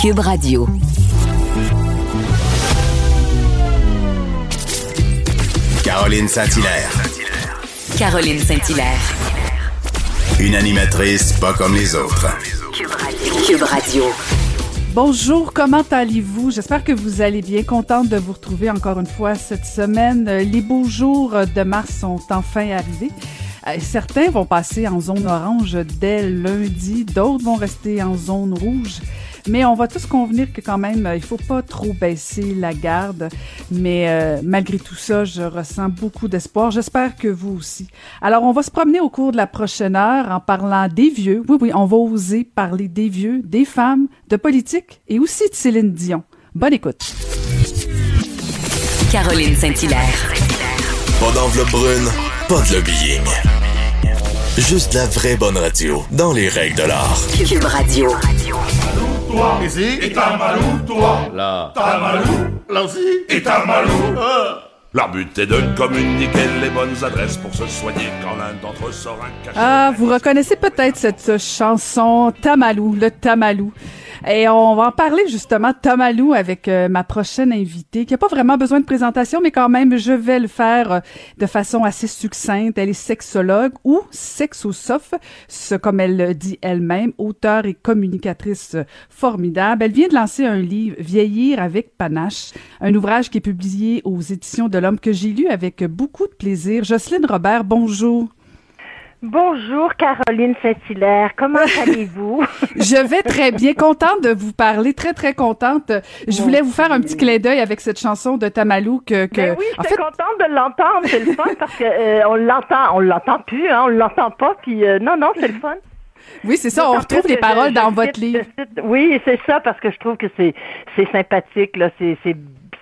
Cube Radio. Caroline Saint-Hilaire. Caroline Saint-Hilaire. Une animatrice pas comme les autres. Cube Radio. Bonjour, comment allez-vous? J'espère que vous allez bien. Contente de vous retrouver encore une fois cette semaine. Les beaux jours de mars sont enfin arrivés. Euh, Certains vont passer en zone orange dès lundi, d'autres vont rester en zone rouge. Mais on va tous convenir que quand même, euh, il faut pas trop baisser la garde. Mais euh, malgré tout ça, je ressens beaucoup d'espoir. J'espère que vous aussi. Alors, on va se promener au cours de la prochaine heure en parlant des vieux. Oui, oui, on va oser parler des vieux, des femmes, de politique et aussi de Céline Dion. Bonne écoute. Caroline Saint-Hilaire. Pas d'enveloppe brune, pas de lobbying. Juste la vraie bonne radio, dans les règles de l'art. Cube Radio. Toi. Ici. Et ta malou, toi. Là. Ta malou. Là aussi. Et ta malou. La but est de communiquer les bonnes adresses pour se soigner quand l'un d'entre eux sera caché. Ah, vous reconnaissez peut-être cette chanson Tamalou, le Tamalou. Et on va en parler justement Tamalou avec euh, ma prochaine invitée, qui n'a pas vraiment besoin de présentation, mais quand même, je vais le faire euh, de façon assez succincte. Elle est sexologue ou sexosophe, ce comme elle le dit elle-même, auteure et communicatrice formidable. Elle vient de lancer un livre, Vieillir avec panache, un ouvrage qui est publié aux éditions de l'Homme que j'ai lu avec beaucoup de plaisir. Jocelyne Robert, bonjour. Bonjour Caroline Saint-Hilaire, comment allez-vous? Je vais très bien, contente de vous parler, très très contente. Je voulais vous faire un petit clin d'œil avec cette chanson de Tamalou que, que Ben oui, en fait, contente de l'entendre, c'est le fun parce que euh, on l'entend, on l'entend plus, hein, on l'entend pas, puis euh, non, non, c'est le fun. oui c'est ça, on retrouve les paroles je- dans je votre cite- livre. cite- Oui, c'est ça parce que je trouve que c'est c'est sympathique là, c'est c'est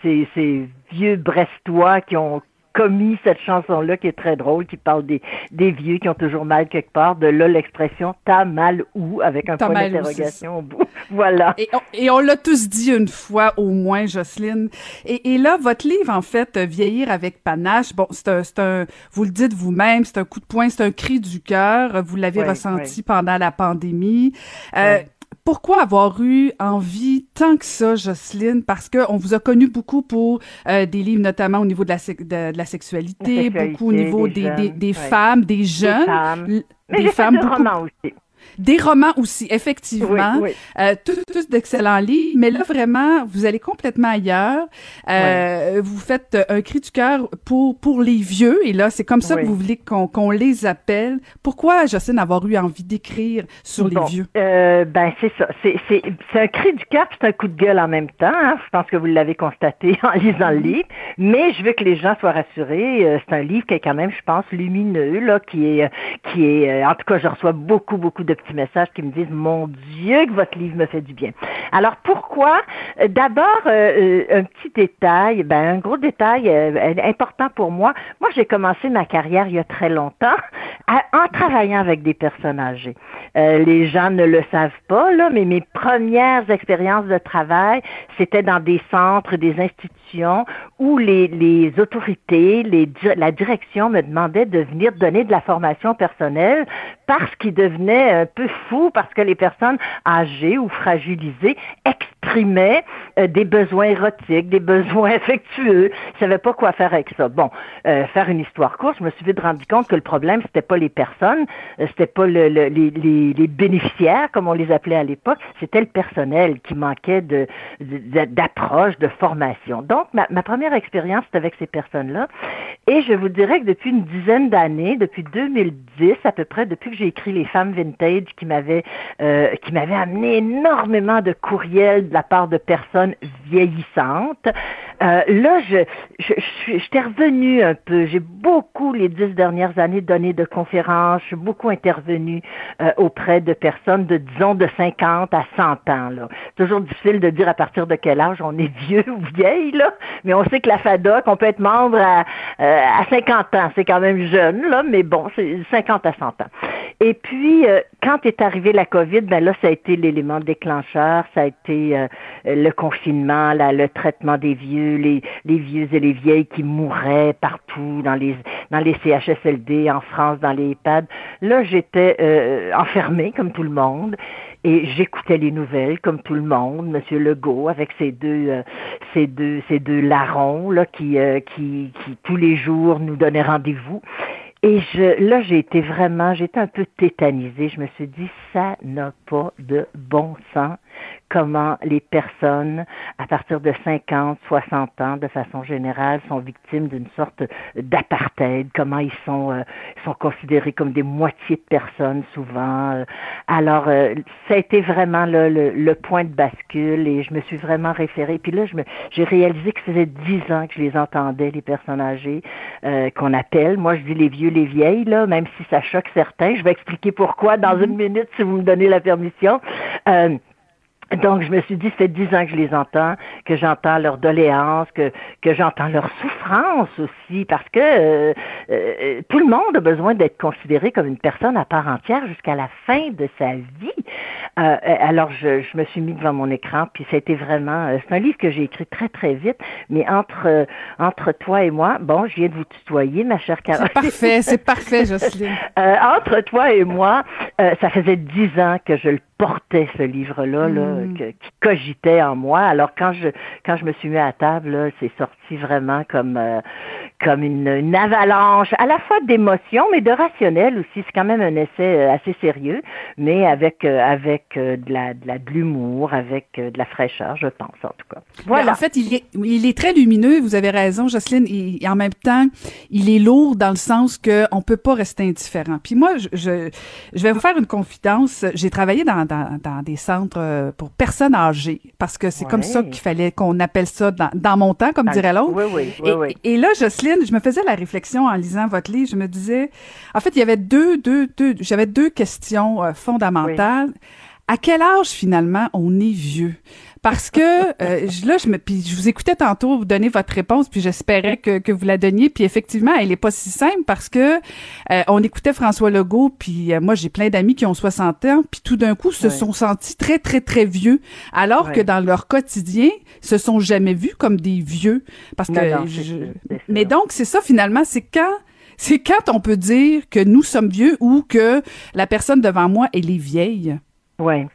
c'est ces vieux Brestois qui ont commis cette chanson-là qui est très drôle, qui parle des, des vieux qui ont toujours mal quelque part. De là l'expression « t'as mal où ?» avec un point d'interrogation au bout. Voilà. Et on, et on l'a tous dit une fois au moins, Jocelyne. Et, et là, votre livre, en fait, euh, Vieillir avec panache, bon, c'est un, un, vous le dites vous-même, c'est un coup de poing, c'est un cri du cœur. Vous l'avez Oui, ressenti oui. pendant la pandémie. Euh, Oui. Pourquoi avoir eu envie tant que ça, Jocelyne? Parce que on vous a connu beaucoup pour euh, des livres, notamment au niveau de la, sec- de, de la sexualité, La beaucoup au niveau des des, des, jeunes, des ouais. femmes, des jeunes, femmes. Mais des j'ai femmes, fait du beaucoup- roman aussi. Des romans aussi, effectivement. Oui, oui. Euh, tous, tous d'excellents livres, mais là vraiment, vous allez complètement ailleurs. Euh, Vous faites un cri du cœur pour pour les vieux, et là c'est comme ça que vous voulez qu'on qu'on les appelle. Pourquoi Jocelyne avoir eu envie d'écrire sur Bon, les vieux? euh, ben c'est ça. C'est, c'est, c'est un cri du cœur, c'est un coup de gueule en même temps. hein. Je pense que vous l'avez constaté en lisant le livre. Mais je veux que les gens soient rassurés. Euh, c'est un livre qui est quand même, je pense, lumineux, là, qui est, euh, qui est. euh, en tout cas, je reçois beaucoup, beaucoup de petits messages qui me disent Mon Dieu, que votre livre me fait du bien. Alors pourquoi? Euh, D'abord, euh, euh, un petit détail, ben un gros détail euh, important pour moi. Moi, j'ai commencé ma carrière il y a très longtemps en travaillant avec des personnes âgées. Euh, les gens ne le savent pas, là, mais mes premières expériences de travail, c'était dans des centres, des institutions où les, les autorités, les, la direction me demandait de venir donner de la formation personnelle parce qu'ils devenaient peu fous, parce que les personnes âgées ou fragilisées exprimaient euh, des besoins érotiques, des besoins affectueux. Ils savaient pas quoi faire avec ça. Bon, euh, faire une histoire courte, je me suis vite rendu compte que le problème, c'était pas les personnes, euh, c'était pas le- le- les, les- les bénéficiaires, comme on les appelait à l'époque, c'était le personnel qui manquait de d'approche, de formation. Donc, ma, ma première expérience, c'était avec ces personnes-là. Et je vous dirais que depuis une dizaine d'années, depuis 2010 à peu près, depuis que j'ai écrit Les femmes vintage, qui m'avaient euh, qui m'avaient amené énormément de courriels la part de personnes vieillissantes. Euh, là, je, je, je, revenue un peu. J'ai beaucoup, les dix dernières années, donné de conférences. Je suis beaucoup intervenue euh, auprès de personnes de, disons, de 50 à 100 ans. Là. Toujours difficile de dire à partir de quel âge on est vieux ou vieille, là. mais on sait que la FADOC, on peut être membre à, euh, à 50 ans. C'est quand même jeune, là, mais bon, c'est 50 à 100 ans. Et puis, euh, quand est arrivée la COVID, ben là, ça a été l'élément déclencheur, ça a été euh, le confinement, là, le traitement des vieux, les, vieux et les vieilles qui mouraient partout dans les dans les CHSLD, en France, dans les EHPAD. Là, j'étais euh, enfermée comme tout le monde. et j'écoutais les nouvelles comme tout le monde, Monsieur Legault avec ses deux, euh, ses deux, ses deux larrons là qui, euh, qui, qui tous les jours nous donnaient rendez-vous. Et je, là, j'ai été vraiment, j'étais un peu tétanisée. Je me suis dit, ça n'a pas de bon sens comment les personnes à partir de 50, 60 ans, de façon générale, sont victimes d'une sorte d'apartheid, comment ils sont, euh, sont considérés comme des moitiés de personnes souvent. Euh. Alors, euh, ça a été vraiment le, le, point de bascule et je me suis vraiment référée. Puis là, je me, j'ai réalisé que ça faisait dix ans que je les entendais, les personnes âgées qu'on appelle. Moi, je dis les vieux, les vieilles, là, même si ça choque certains. Je vais expliquer pourquoi dans mm-hmm. une minute, si vous me donnez la permission. Donc, je me suis dit, c'est dix ans que je les entends, que j'entends leurs doléances, que, que j'entends leurs souffrances aussi, parce que euh, euh, tout le monde a besoin d'être considéré comme une personne à part entière jusqu'à la fin de sa vie. Euh, alors, je, je, me suis mis devant mon écran, puis c'était vraiment... c'est un livre que j'ai écrit très, très vite, mais entre, entre toi et moi, bon, je viens de vous tutoyer, ma chère Caroline. C'est parfait, c'est parfait, Jocelyne. entre toi et moi, ça faisait dix ans que je le portait, ce livre-là, là Mm. qui cogitait en moi. Alors quand je quand je me suis mis à table, c'est sorti vraiment comme euh, comme une, avalanche, à la fois d'émotions, mais de rationnel aussi. C'est quand même un essai euh, assez sérieux, mais avec euh, avec de la de la de l'humour, avec de la fraîcheur, je pense en tout cas. Voilà. en fait, il est il est très lumineux. Vous avez raison, Jocelyne. Et, en même temps, il est lourd dans le sens que on peut pas rester indifférent. Puis moi, je je, je vais vous faire une confidence. J'ai travaillé dans, dans dans des centres pour personnes âgées, parce que c'est comme ça qu'il fallait qu'on appelle ça dans, dans, mon temps, comme dirait l'autre. Oui, oui, oui, oui. Et, là, Jocelyne, je me faisais la réflexion en lisant votre livre, je me disais, en fait, il y avait deux, deux, deux, j'avais deux questions euh, fondamentales. À quel âge finalement on est vieux? Parce que euh, là je me puis je vous écoutais tantôt vous donner votre réponse puis j'espérais que, que vous la donniez. Puis effectivement elle est pas si simple parce que euh, on écoutait François Legault puis euh, moi j'ai plein d'amis qui ont 60 ans puis tout d'un coup se sont sentis très très très vieux alors que dans leur quotidien se sont jamais vus comme des vieux. Parce que mais donc c'est ça finalement c'est quand c'est quand on peut dire que nous sommes vieux ou que la personne devant moi elle est vieille. Oui.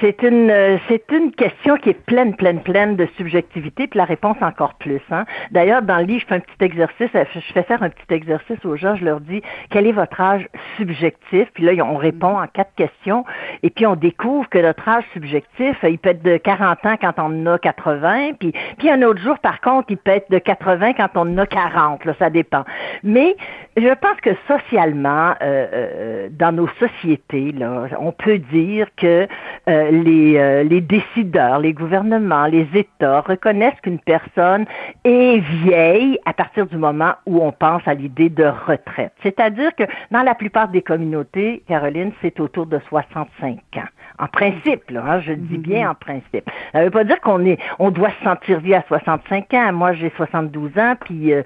C'est une euh, c'est une question qui est pleine, pleine, pleine de subjectivité, puis la réponse encore plus. Hein. D'ailleurs, dans le livre, je fais un petit exercice, je fais faire un petit exercice aux gens, je leur dis quel est votre âge subjectif, puis là, on répond en quatre questions, et puis on découvre que notre âge subjectif, il peut être de 40 ans quand on en a 80, puis, puis un autre jour, par contre, il peut être de 80 quand on en a 40, là, ça dépend. Mais je pense que socialement, euh, euh, dans nos sociétés, là, on peut dire que euh, les, euh, les décideurs, les gouvernements, les États reconnaissent qu'une personne est vieille à partir du moment où on pense à l'idée de retraite. C'est-à-dire que dans la plupart des communautés, Caroline, c'est autour de 65 ans. En principe, là, hein, je dis bien mm-hmm. en principe. Ça veut pas dire qu'on est, on doit se sentir vieux à 65 ans. Moi, j'ai 72 ans, puis euh,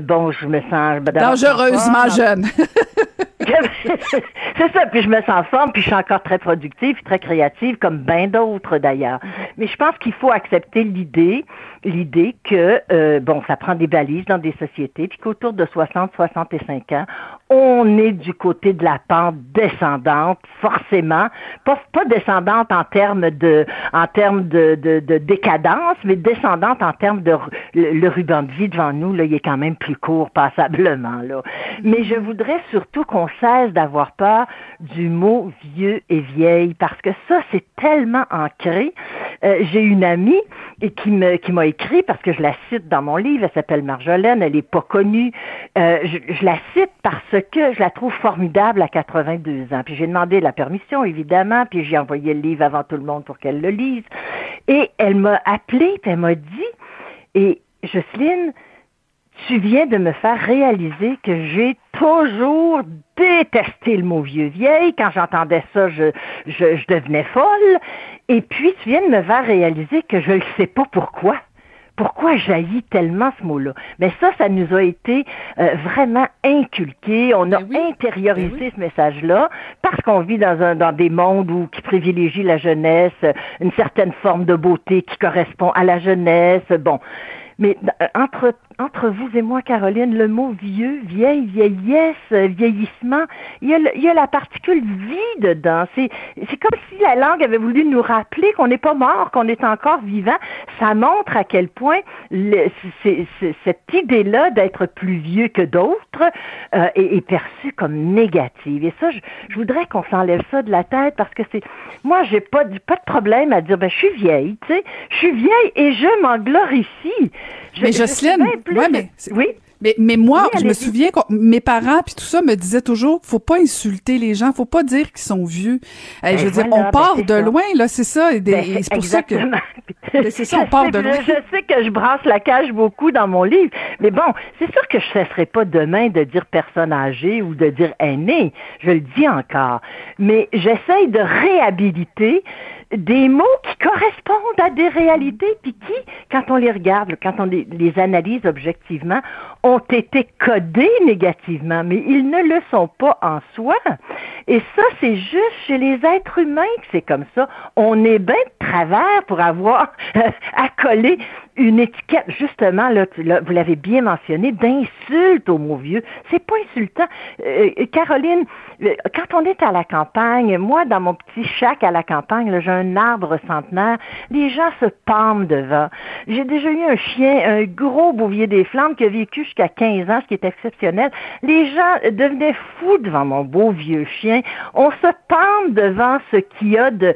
bon, je me sens dangereusement jeune. c'est ça, puis je me sens forme, puis je suis encore très productive, très créative, comme bien d'autres d'ailleurs. Mais je pense qu'il faut accepter l'idée, l'idée que, euh, bon, ça prend des balises dans des sociétés, puis qu'autour de 60-65 ans, on est du côté de la pente descendante, forcément, pas, pas descendante en termes de, en termes de, de, de décadence, mais descendante en termes de le, ruban de vie devant nous, là, il est quand même plus court passablement, là. Mais je voudrais surtout qu'on cesse d'avoir peur du mot vieux et vieille, parce que ça, c'est tellement ancré. Euh, j'ai une amie et qui me qui m'a écrit parce que je la cite dans mon livre. Elle s'appelle Marjolaine. Elle est pas connue. Euh, je, la cite parce que je la trouve formidable à 82 ans. Puis j'ai demandé la permission évidemment. Puis j'ai envoyé le livre avant tout le monde pour qu'elle le lise. Et elle m'a appelé. Puis elle m'a dit et Jocelyne, tu viens de me faire réaliser que j'ai toujours détesté le mot vieux vieille. Quand j'entendais ça, je, je, je, devenais folle. Et puis, tu viens de me faire réaliser que je ne sais pas pourquoi. Pourquoi jaillit tellement ce mot-là? Mais ça, ça nous a été euh, vraiment inculqué. On a ben intériorisé ben ce message-là parce qu'on vit dans, un, dans des mondes où, qui privilégient la jeunesse, une certaine forme de beauté qui correspond à la jeunesse. Bon, mais euh, entre entre vous et moi, Caroline, le mot vieux, vieille, vieillesse, vieillissement, il y a, la particule vie dedans. C'est, comme si la langue avait voulu nous rappeler qu'on n'est pas mort, qu'on est encore vivant. Ça montre à quel point cette idée-là d'être plus vieux que d'autres euh, est, perçue comme négative. Et ça, je, je voudrais qu'on s'enlève ça de la tête parce que c'est, moi, j'ai pas, pas de problème à dire, ben, je suis vieille, tu sais, je suis vieille et je m'en glorifie. Je, mais Jocelyne, ouais, mais oui. Mais, mais moi, je me souviens que mes parents puis tout ça me disaient toujours faut pas insulter les gens, faut pas dire qu'ils sont vieux. Ben je veux dire, on part de loin là, c'est ça. Et, ben, c'est pour ça que c'est ça, on part de loin. Je sais que je brasse la cage beaucoup dans mon livre, mais bon, c'est sûr que je cesserai pas demain de dire personne âgée ou de dire aîné. Je le dis encore, mais j'essaye de réhabiliter des mots qui correspondent à des réalités, puis qui, quand on les regarde, quand on les, les, analyse objectivement, ont été codés négativement, mais ils ne le sont pas en soi. Et ça, c'est juste chez les êtres humains que c'est comme ça. On est bien de travers pour avoir à coller une étiquette, justement, là, vous l'avez bien mentionné, d'insulte au mot vieux. C'est pas insultant. Euh, Caroline, euh, quand on est à la campagne, moi, dans mon petit chac à la campagne, j'ai un arbre centenaire, les gens se pendent devant. J'ai déjà eu un chien, un gros bouvier des flammes qui a vécu jusqu'à 15 ans, ce qui est exceptionnel. Les gens devenaient fous devant mon beau vieux chien. On se pend devant ce qu'il y a de,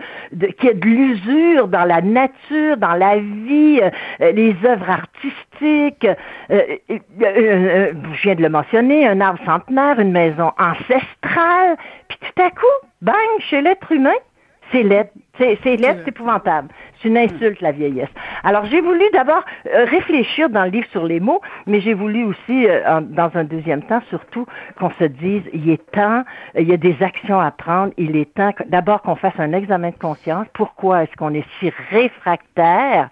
qui a de l'usure dans la nature, dans la vie. Euh, les œuvres artistiques, euh, euh, je viens de le mentionner, un arbre centenaire, une maison ancestrale, puis tout à coup, bang, chez l'être humain, c'est l'aide. C'est, c'est c'est épouvantable. C'est une insulte, la vieillesse. Alors, j'ai voulu d'abord réfléchir dans le livre sur les mots, mais j'ai voulu aussi, dans un deuxième temps, surtout, qu'on se dise, il est temps, il y a des actions à prendre, il est temps d'abord qu'on fasse un examen de conscience. Pourquoi est-ce qu'on est si réfractaire?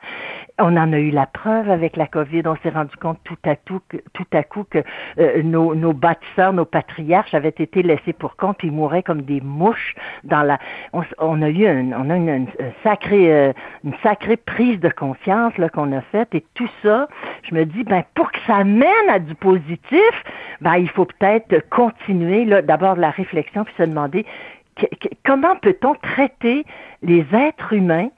On en a eu la preuve avec la COVID. On s'est rendu compte tout à, tout, que, à coup que euh, nos, nos bâtisseurs, nos patriarches avaient été laissés pour compte. Ils mouraient comme des mouches dans la. On, on a eu un, on a une, une, sacrée, euh, une sacrée prise de conscience qu'on a faite. Et tout ça, je me dis, ben pour que ça mène à du positif, ben il faut peut-être continuer là d'abord la réflexion puis se demander comment peut-on traiter les êtres humains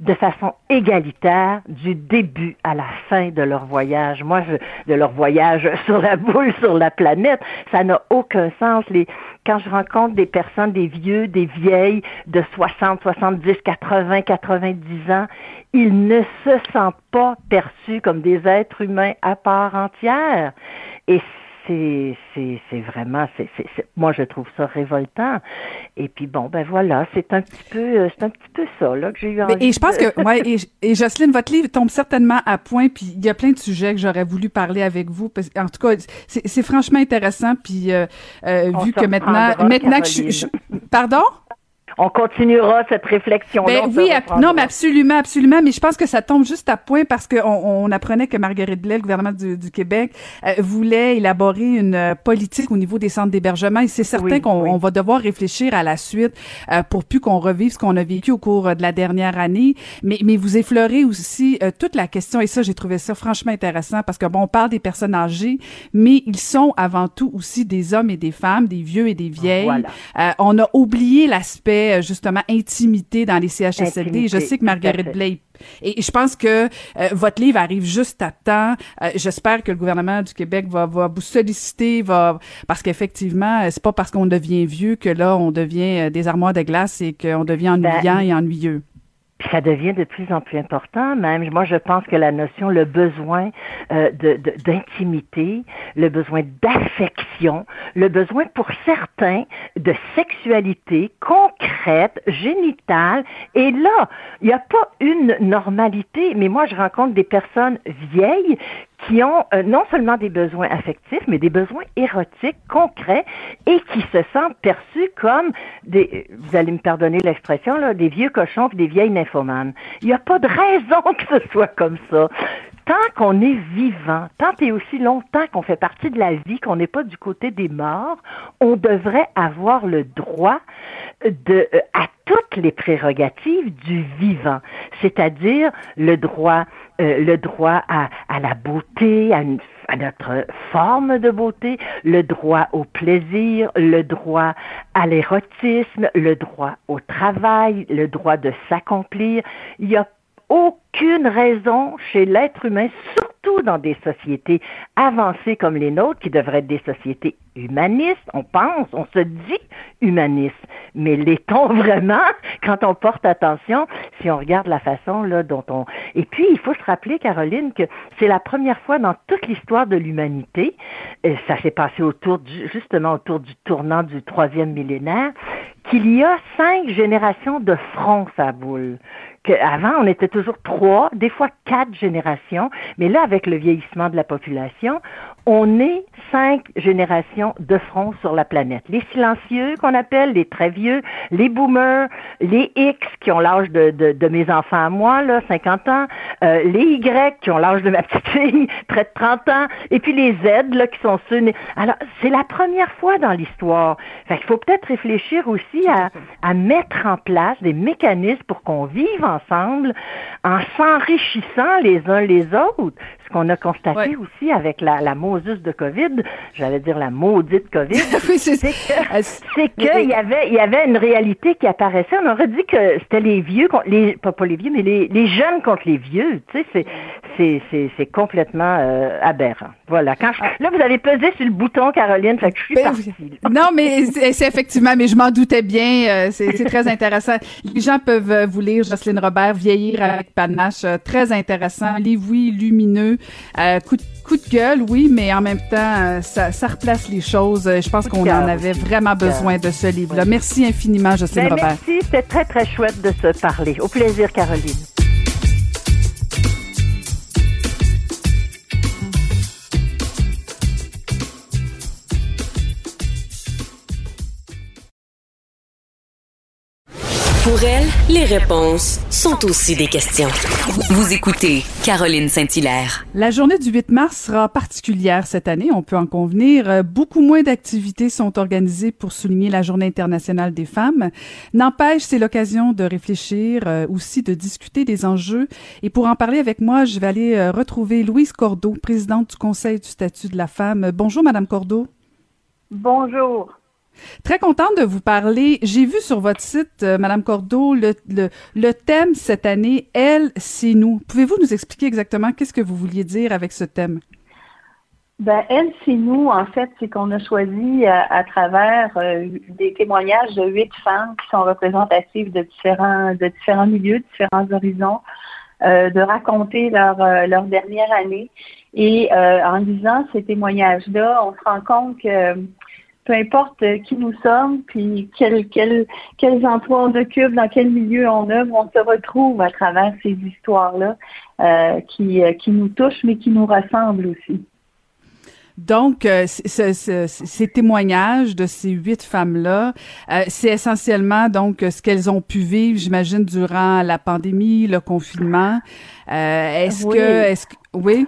de façon égalitaire du début à la fin de leur voyage. Moi, je, de leur voyage sur la boule, sur la planète, ça n'a aucun sens. Les, quand je rencontre des personnes, des vieux, des vieilles de 60, 70, 80, 90 ans, ils ne se sentent pas perçus comme des êtres humains à part entière. Et c'est vraiment, c'est moi je trouve ça révoltant. Et puis bon, ben voilà, c'est un petit peu, euh, c'est un petit peu ça là que j'ai eu envie. Et je pense que, ouais, et, et, Jocelyne, votre livre tombe certainement à point. Puis il y a plein de sujets que j'aurais voulu parler avec vous. Parce, en tout cas, c'est franchement intéressant. Puis euh, euh, vu que maintenant, maintenant que je, je, pardon? On continuera cette réflexion-là. Ben, oui, non, mais absolument, absolument. Mais je pense que ça tombe juste à point parce qu'on on apprenait que Marguerite Blais, le gouvernement du, du Québec, euh, voulait élaborer une euh, politique au niveau des centres d'hébergement. Et c'est certain oui, qu'on oui. va devoir réfléchir à la suite euh, pour plus qu'on revive ce qu'on a vécu au cours de la dernière année. Mais, mais vous effleurez aussi toute la question. Et ça, j'ai trouvé ça franchement intéressant parce que bon, on parle des personnes âgées, mais ils sont avant tout aussi des hommes et des femmes, des vieux et des vieilles. Voilà. on a oublié l'aspect justement intimité dans les CHSLD. Intimité, je sais que Marguerite Blais et je pense que euh, votre livre arrive juste à temps. Euh, J'espère que le gouvernement du Québec va, va vous solliciter, va parce qu'effectivement, c'est pas parce qu'on devient vieux que là on devient des armoires de glace et qu'on devient ennuyant ben, et ennuyeux. Ça devient de plus en plus important. Même, moi, je pense que la notion, le besoin euh, d'intimité, le besoin d'affection, le besoin pour certains de sexualité concrète, génitale. Et là, il n'y a pas une normalité. Mais moi, je rencontre des personnes vieilles qui ont euh, non seulement des besoins affectifs, mais des besoins érotiques concrets et qui se sentent perçus comme des, vous allez me pardonner l'expression, là, des vieux cochons et des vieilles nymphomanes. Il n'y a pas de raison que ce soit comme ça tant qu'on est vivant, tant et aussi longtemps qu'on fait partie de la vie, qu'on n'est pas du côté des morts, on devrait avoir le droit de, euh, à toutes les prérogatives du vivant, c'est-à-dire le droit, euh, le droit à, à, la beauté, à une à notre forme de beauté, le droit au plaisir, le droit à l'érotisme, le droit au travail, le droit de s'accomplir. Il a aucune raison chez l'être humain, surtout dans des sociétés avancées comme les nôtres, qui devraient être des sociétés humanistes, on pense, on se dit humaniste, mais l'est-on vraiment quand on porte attention, si on regarde la façon là dont on... Et puis, il faut se rappeler, Caroline, que c'est la première fois dans toute l'histoire de l'humanité, ça s'est passé autour du, justement autour du tournant du troisième millénaire, qu'il y a cinq générations de fronts à boule avant, on était toujours trois, des fois quatre générations, mais là, avec le vieillissement de la population, on est cinq générations de front sur la planète. Les silencieux qu'on appelle, les très vieux, les boomers, les X qui ont l'âge de, mes enfants à moi, là, 50 ans, euh, les Y qui ont l'âge de ma petite fille, près de 30 ans, et puis les Z là, qui sont ceux... Alors, c'est la première fois dans l'histoire. Fait qu'il faut peut-être réfléchir aussi à, à mettre en place des mécanismes pour qu'on vive ensemble en s'enrichissant les uns les autres. Ce qu'on a constaté aussi avec la, la de COVID, j'allais dire la maudite COVID, c'est qu'il y avait, il y avait une réalité qui apparaissait. On aurait dit que c'était les vieux, les, pas, les vieux, mais les, les, jeunes contre les vieux. Tu sais, c'est, c'est, c'est, complètement euh, aberrant. Voilà. Quand ah. là, vous avez pesé sur le bouton, Caroline, fait que je suis ben, partie. Non, mais c'est, effectivement, mais je m'en doutais bien. Euh, c'est, c'est très intéressant. Les gens peuvent euh, vous lire Jocelyne Robert, Vieillir avec panache, très intéressant. Livre, oui, lumineux. Coup de coup de gueule, oui, mais en même temps, euh, ça, ça replace les choses. Euh, je pense qu'on en avait vraiment besoin de ce livre-là. Merci infiniment, Jocelyne ben, Robert. Merci, c'était très, très chouette de se parler. Au plaisir, Caroline. Pour elle, les réponses sont aussi des questions. Vous écoutez Caroline Saint-Hilaire. La journée du 8 mars sera particulière cette année, on peut en convenir. Beaucoup moins d'activités sont organisées pour souligner la Journée internationale des femmes. N'empêche, c'est l'occasion de réfléchir, euh, aussi de discuter des enjeux. Et pour en parler avec moi, je vais aller euh, retrouver Louise Cordeau, présidente du Conseil du statut de la femme. Bonjour, Madame Cordeau. Bonjour. Très contente de vous parler. J'ai vu sur votre site, euh, Madame Cordeau, le, thème cette année, Elle, c'est nous. Pouvez-vous nous expliquer exactement qu'est-ce que vous vouliez dire avec ce thème? Ben, elle, c'est nous, en fait, c'est qu'on a choisi euh, à, travers euh, des témoignages de huit femmes qui sont représentatives de différents, de différents milieux, de différents horizons, de raconter leur, leur dernière année. Et en lisant ces témoignages-là, on se rend compte que peu importe euh, qui nous sommes, puis quel, quel, quels emplois on occupe, dans quel milieu on œuvre, on se retrouve à travers ces histoires-là euh, qui, euh, qui nous touchent, mais qui nous ressemblent aussi. Donc, ces témoignages de ces huit femmes-là, c'est essentiellement donc ce qu'elles ont pu vivre, j'imagine, durant la pandémie, le confinement. est-ce que, est-ce que, oui?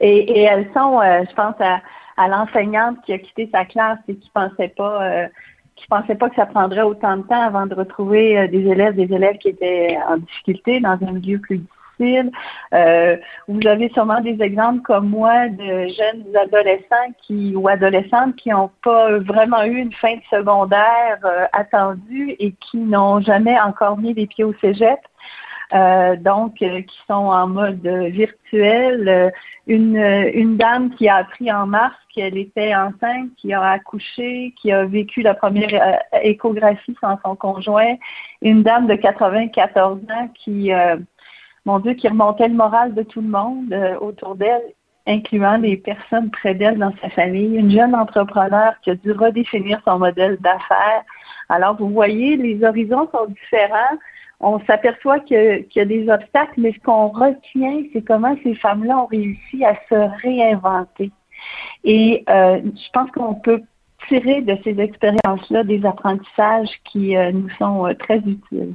Et, et elles sont, je pense à à l'enseignante qui a quitté sa classe et qui pensait pas euh, qui pensait pas que ça prendrait autant de temps avant de retrouver euh, des élèves, des élèves qui étaient en difficulté dans un milieu plus difficile. Euh, vous avez sûrement des exemples comme moi de jeunes adolescents qui ou adolescentes qui n'ont pas vraiment eu une fin de secondaire attendue et qui n'ont jamais encore mis les pieds au cégep. Euh, donc euh, qui sont en mode virtuel. Euh, une, une dame qui a appris en mars qu'elle était enceinte, qui a accouché, qui a vécu la première échographie sans son conjoint. Une dame de 94 ans qui, mon Dieu, qui remontait le moral de tout le monde autour d'elle incluant les personnes près d'elle dans sa famille, une jeune entrepreneur qui a dû redéfinir son modèle d'affaires. Alors, vous voyez, les horizons sont différents on s'aperçoit qu'il y, a des obstacles, mais ce qu'on retient, c'est comment ces femmes-là ont réussi à se réinventer. Et euh, je pense qu'on peut tirer de ces expériences-là des apprentissages qui euh, nous sont euh, très utiles.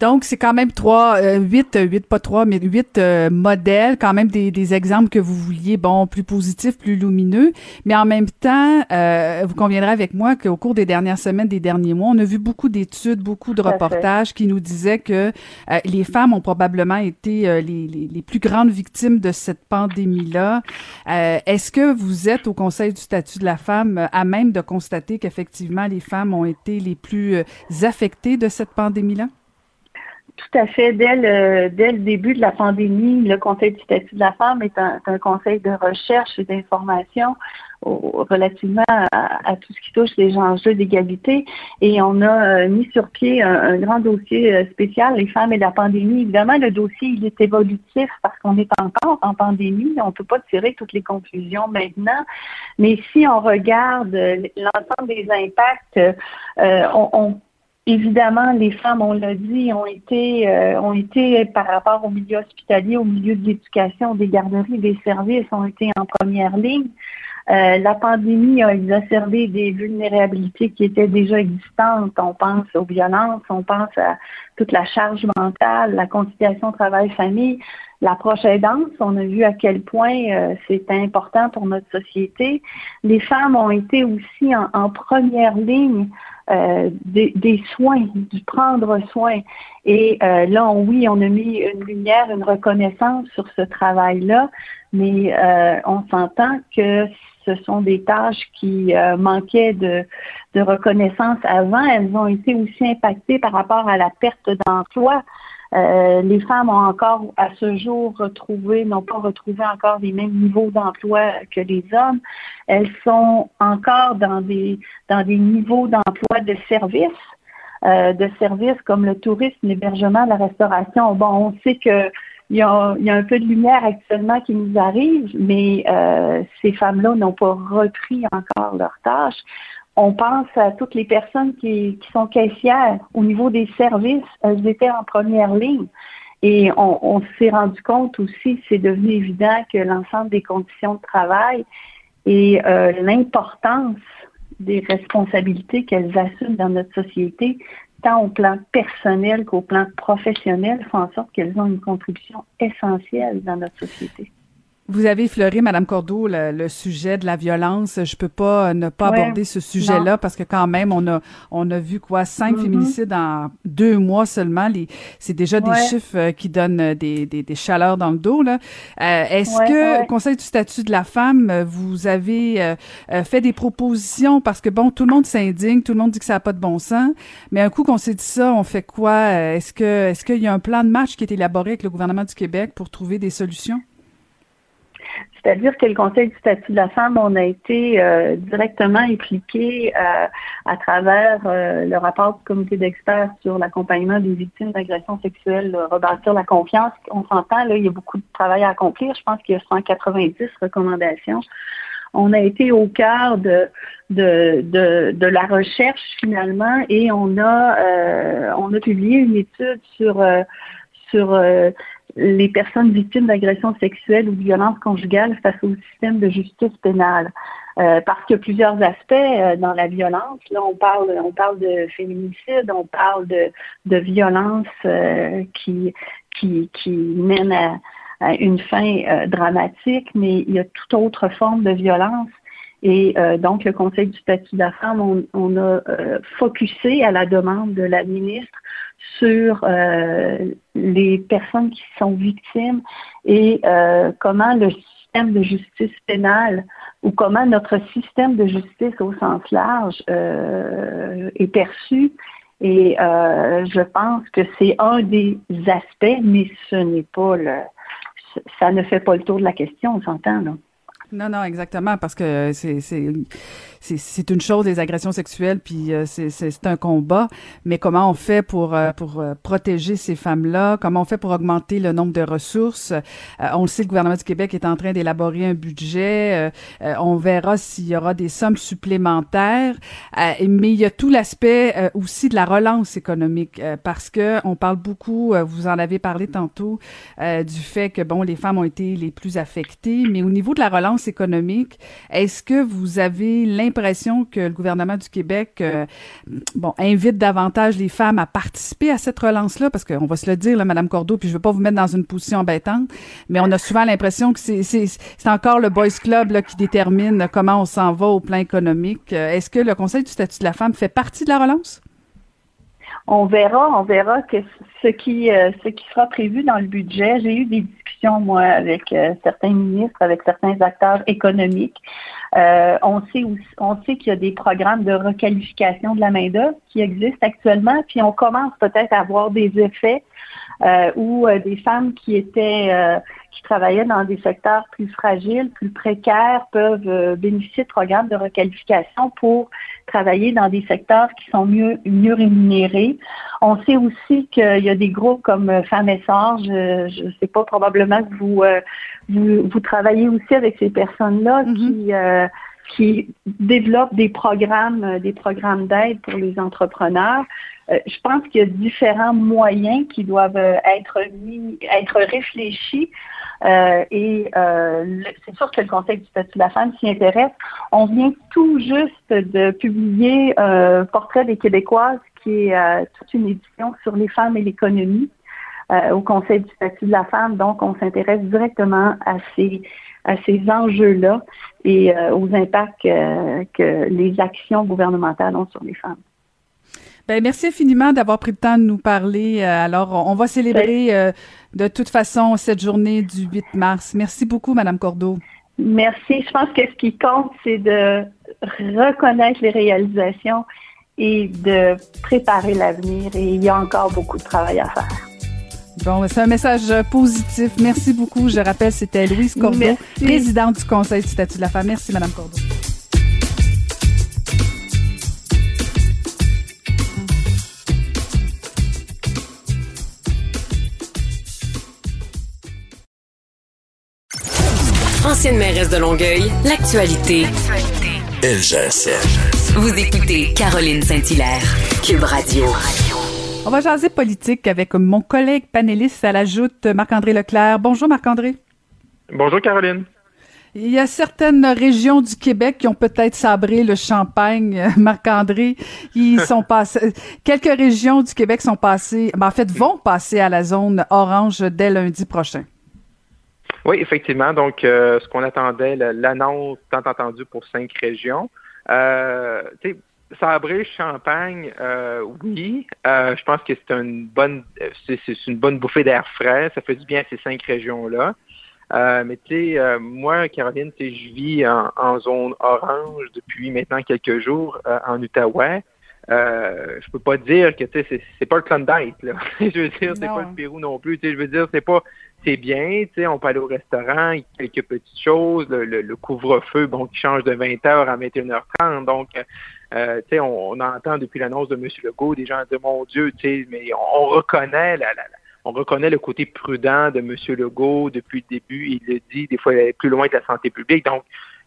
Donc, c'est quand même trois, euh, huit, euh, huit, pas trois, mais huit euh, modèles, quand même des, des, exemples que vous vouliez, bon, plus positifs, plus lumineux. Mais en même temps, vous conviendrez avec moi qu'au cours des dernières semaines, des derniers mois, on a vu beaucoup d'études, beaucoup de reportages qui nous disaient que les femmes ont probablement été les, les, les, plus grandes victimes de cette pandémie-là. Est-ce que vous êtes au Conseil du statut de la femme à même de constater qu'effectivement les femmes ont été les plus affectées de cette pandémie-là? Tout à fait. Dès le, dès le début de la pandémie, le Conseil du statut de la femme est un, conseil de recherche et d'information relativement à, tout ce qui touche les enjeux d'égalité. Et on a euh, mis sur pied un, grand dossier euh, spécial, les femmes et la pandémie. Évidemment, le dossier, il est évolutif parce qu'on est encore en pandémie. On ne peut pas tirer toutes les conclusions maintenant. Mais si on regarde euh, l'ensemble des impacts, on, on Évidemment, les femmes, on l'a dit, ont été, euh, ont été par rapport au milieu hospitalier, au milieu de l'éducation, des garderies, des services, ont été en première ligne. Euh, la pandémie a exacerbé des vulnérabilités qui étaient déjà existantes. On pense aux violences, on pense à toute la charge mentale, la conciliation travail-famille, l'approche aidance. On a vu à quel point euh, c'est important pour notre société. Les femmes ont été aussi en, en première ligne euh, des, soins, du prendre soin. Et euh, là, oui, on a mis une lumière, une reconnaissance sur ce travail-là, mais euh, on s'entend que ce sont des tâches qui manquaient de, de reconnaissance avant. Elles ont été aussi impactées par rapport à la perte d'emploi. Euh, les femmes ont encore à ce jour retrouvé, n'ont pas retrouvé encore les mêmes niveaux d'emploi que les hommes. Elles sont encore dans des dans des niveaux d'emploi de services, euh, de services comme le tourisme, l'hébergement, la restauration. Bon, on sait que il y, a, un peu de lumière actuellement qui nous arrive, mais euh, ces femmes-là n'ont pas repris encore leurs tâches on pense à toutes les personnes qui, sont caissières au niveau des services. Elles étaient en première ligne. Et on, s'est rendu compte aussi, c'est devenu évident que l'ensemble des conditions de travail et euh, l'importance des responsabilités qu'elles assument dans notre société, tant au plan personnel qu'au plan professionnel, font en sorte qu'elles ont une contribution essentielle dans notre société. Vous avez effleuré, Madame Cordeau, le, sujet de la violence. Je peux pas ne pas aborder ce sujet-là parce que quand même, on a on a vu quoi? Cinq mm-hmm. féminicides en deux mois seulement. C'est déjà des chiffres euh, qui donnent des, des, des, chaleurs dans le dos. Là. Euh, est-ce que au Conseil du statut de la femme, vous avez euh, fait des propositions? Parce que bon, tout le monde s'indigne, tout le monde dit que ça n'a pas de bon sens. Mais un coup qu'on s'est dit ça, on fait quoi? Est-ce que est-ce qu'il y a un plan de marche qui est élaboré avec le gouvernement du Québec pour trouver des solutions? C'est-à-dire que le Conseil du statut de la femme, on a été euh, directement impliqué euh, à travers euh, le rapport du comité d'experts sur l'accompagnement des victimes d'agressions sexuelles, rebâtir la confiance. On s'entend, là, il y a beaucoup de travail à accomplir. Je pense qu'il y a 190 recommandations. On a été au cœur de, de, de, de la recherche finalement et on a, on a publié une étude sur, sur les personnes victimes d'agressions sexuelles ou violences conjugales face au système de justice pénale. Euh, parce qu'il y a plusieurs aspects euh, dans la violence. Là, on parle, on parle de féminicide, on parle de, de violence euh, qui, qui, qui mène à, une fin dramatique, mais il y a toute autre forme de violence. Et donc, le Conseil du statut de la femme, on, on a focusé à la demande de la ministre sur euh, les personnes qui sont victimes et euh, comment le système de justice pénale ou comment notre système de justice au sens large euh, est perçu. Et je pense que c'est un des aspects, mais ce n'est pas le, ça ne fait pas le tour de la question, on s'entend, là. Non, non, exactement, parce que c'est c'est une chose les agressions sexuelles, puis euh, c'est un combat. Mais comment on fait pour euh, pour euh, protéger ces femmes-là? Comment on fait pour augmenter le nombre de ressources? On le sait, le gouvernement du Québec est en train d'élaborer un budget. on verra s'il y aura des sommes supplémentaires. mais il y a tout l'aspect aussi de la relance économique, parce que on parle beaucoup. vous en avez parlé tantôt du fait que bon, les femmes ont été les plus affectées, mais au niveau de la relance économique, est-ce que vous avez l'impression l'impression que le gouvernement du Québec, euh, invite davantage les femmes à participer à cette relance-là, parce qu'on va se le dire, là, Madame Cordeau, puis je veux pas vous mettre dans une position embêtante, mais on a souvent l'impression que c'est, encore le Boys Club qui détermine comment on s'en va au plan économique. Euh, est-ce que le Conseil du statut de la femme fait partie de la relance? On verra, on verra que ce qui euh, ce qui sera prévu dans le budget. J'ai eu des discussions moi avec certains ministres, avec certains acteurs économiques. Euh, on sait qu'il y a des programmes de requalification de la main d'œuvre qui existent actuellement, puis on commence peut-être à avoir des effets euh, où euh, des femmes qui étaient euh, qui travaillaient dans des secteurs plus fragiles, plus précaires, peuvent bénéficier de programmes de requalification pour travailler dans des secteurs qui sont mieux mieux rémunérés. On sait aussi qu'il y a des groupes comme Femmes et Sœurs, je ne sais pas, probablement que vous, vous, vous travaillez aussi avec ces personnes-là mm-hmm. qui qui développent des programmes, des programmes d'aide pour les entrepreneurs. Euh, je pense qu'il y a différents moyens qui doivent euh, être mis, être réfléchis. Euh, et c'est sûr que le Conseil du statut de la femme s'y intéresse. On vient tout juste de publier un Portrait des Québécoises, qui est toute une édition sur les femmes et l'économie au Conseil du statut de la femme. Donc, on s'intéresse directement à ces à ces enjeux-là et aux impacts que les actions gouvernementales ont sur les femmes. Ben, merci infiniment d'avoir pris le temps de nous parler. Euh, alors, on va célébrer euh, de toute façon cette journée du 8 mars. Merci beaucoup, Madame Cordeau. Merci. Je pense que ce qui compte, c'est de reconnaître les réalisations et de préparer l'avenir. Et il y a encore beaucoup de travail à faire. Bon, c'est un message positif. Merci beaucoup. Je rappelle, c'était Louise Cordeau, présidente du Conseil du statut de la femme. Merci, Madame Cordeau. Ancienne mairesse de Longueuil, l'actualité. LGSN. Vous écoutez Caroline Saint-Hilaire, Cube Radio. On va jaser politique avec mon collègue panéliste à la joute, Marc-André Leclerc. Bonjour Marc-André. Bonjour Caroline. Il y a certaines régions du Québec qui ont peut-être sabré le champagne, Marc-André. Ils sont passés, quelques régions du Québec sont passées, ben, en fait, vont passer à la zone orange dès lundi prochain. Oui, effectivement. Donc, euh, ce qu'on attendait, l'annonce tant entendue pour cinq régions. Euh, Sabré, Champagne, euh, oui. Euh, je pense que c'est une bonne c'est, une bonne bouffée d'air frais. Ça fait du bien à ces cinq régions-là. mais tu sais, moi, Caroline, je vis en, zone orange depuis maintenant quelques jours en Outaouais. Euh, je peux pas dire que c'est, c'est pas le Klondike, là. je veux dire, c'est pas le Pérou non plus. Je veux dire, c'est pas c'est bien, on peut aller au restaurant, quelques petites choses, le, couvre-feu, bon, qui change de 20h à 21h30. Donc, euh, on, on, entend depuis l'annonce de M. Legault des gens dire mon Dieu, mais on, reconnaît la, on reconnaît le côté prudent de M. Legault depuis le début. Il le dit, des fois, il est plus loin que la santé publique. Donc,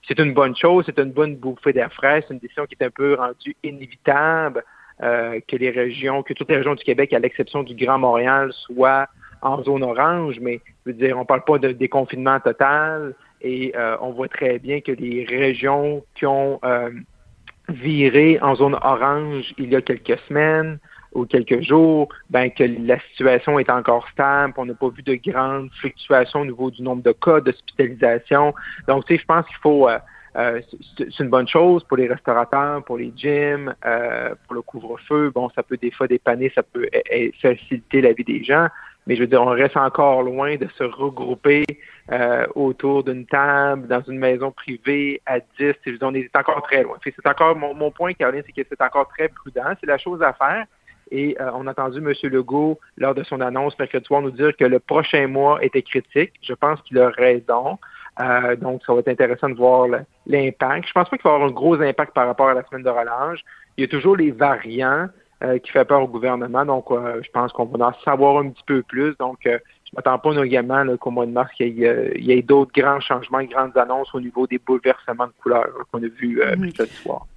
c'est une bonne chose, c'est une bonne bouffée d'air frais, c'est une décision qui est un peu rendue inévitable euh, que les régions, que toutes les régions du Québec, à l'exception du Grand Montréal, soient en zone orange, mais je veux dire, on parle pas de déconfinement total et euh, on voit très bien que les régions qui ont euh, viré en zone orange il y a quelques semaines ou quelques jours, ben que la situation est encore stable, on n'a pas vu de grandes fluctuations au niveau du nombre de cas d'hospitalisation. Donc, tu sais, je pense qu'il faut euh, c'est une bonne chose pour les restaurateurs, pour les gyms, pour le couvre-feu. Bon, ça peut des fois dépanner, ça peut faciliter la vie des gens. Mais je veux dire, on reste encore loin de se regrouper euh, autour d'une table, dans une maison privée, à 10. Je veux dire, on est encore très loin. C'est encore mon, point, Caroline, c'est que c'est encore très prudent. C'est la chose à faire. Et euh, on a entendu M. Legault, lors de son annonce mercredi soir, nous dire que le prochain mois était critique. Je pense qu'il a raison. Euh, donc, ça va être intéressant de voir l'impact. Je pense pas qu'il va y avoir un gros impact par rapport à la semaine de relâche. Il y a toujours les variants. Euh, qui fait peur au gouvernement. Donc, euh, je pense qu'on va en savoir un petit peu plus. Donc, euh, je m'attends pas également qu'au mois de mars, il y ait, d'autres grands changements, grandes annonces au niveau des bouleversements de couleurs qu'on a vus ce soir.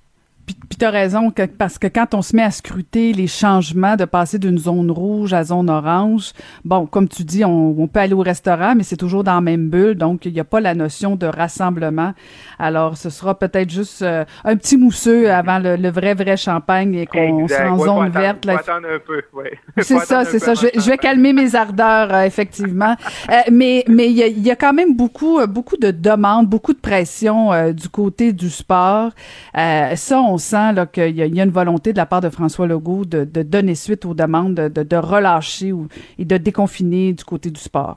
Puis tu as raison, que, parce que quand on se met à scruter les changements de passer d'une zone rouge à zone orange, bon, comme tu dis, on, peut aller au restaurant, mais c'est toujours dans la même bulle, donc il n'y a pas la notion de rassemblement. Alors, ce sera peut-être juste euh, un petit mousseux avant le, vrai, vrai champagne et qu'on sera en zone verte. Là. attendre un peu, ouais. C'est ça, c'est ça. Je, vais calmer mes ardeurs, euh, effectivement. Euh, mais mais il y, y a, quand même beaucoup, beaucoup de demandes, beaucoup de pression du côté du sport. ça, on sent qu'il y, a une volonté de la part de François Legault de, donner suite aux demandes, de, relâcher et de déconfiner du côté du sport.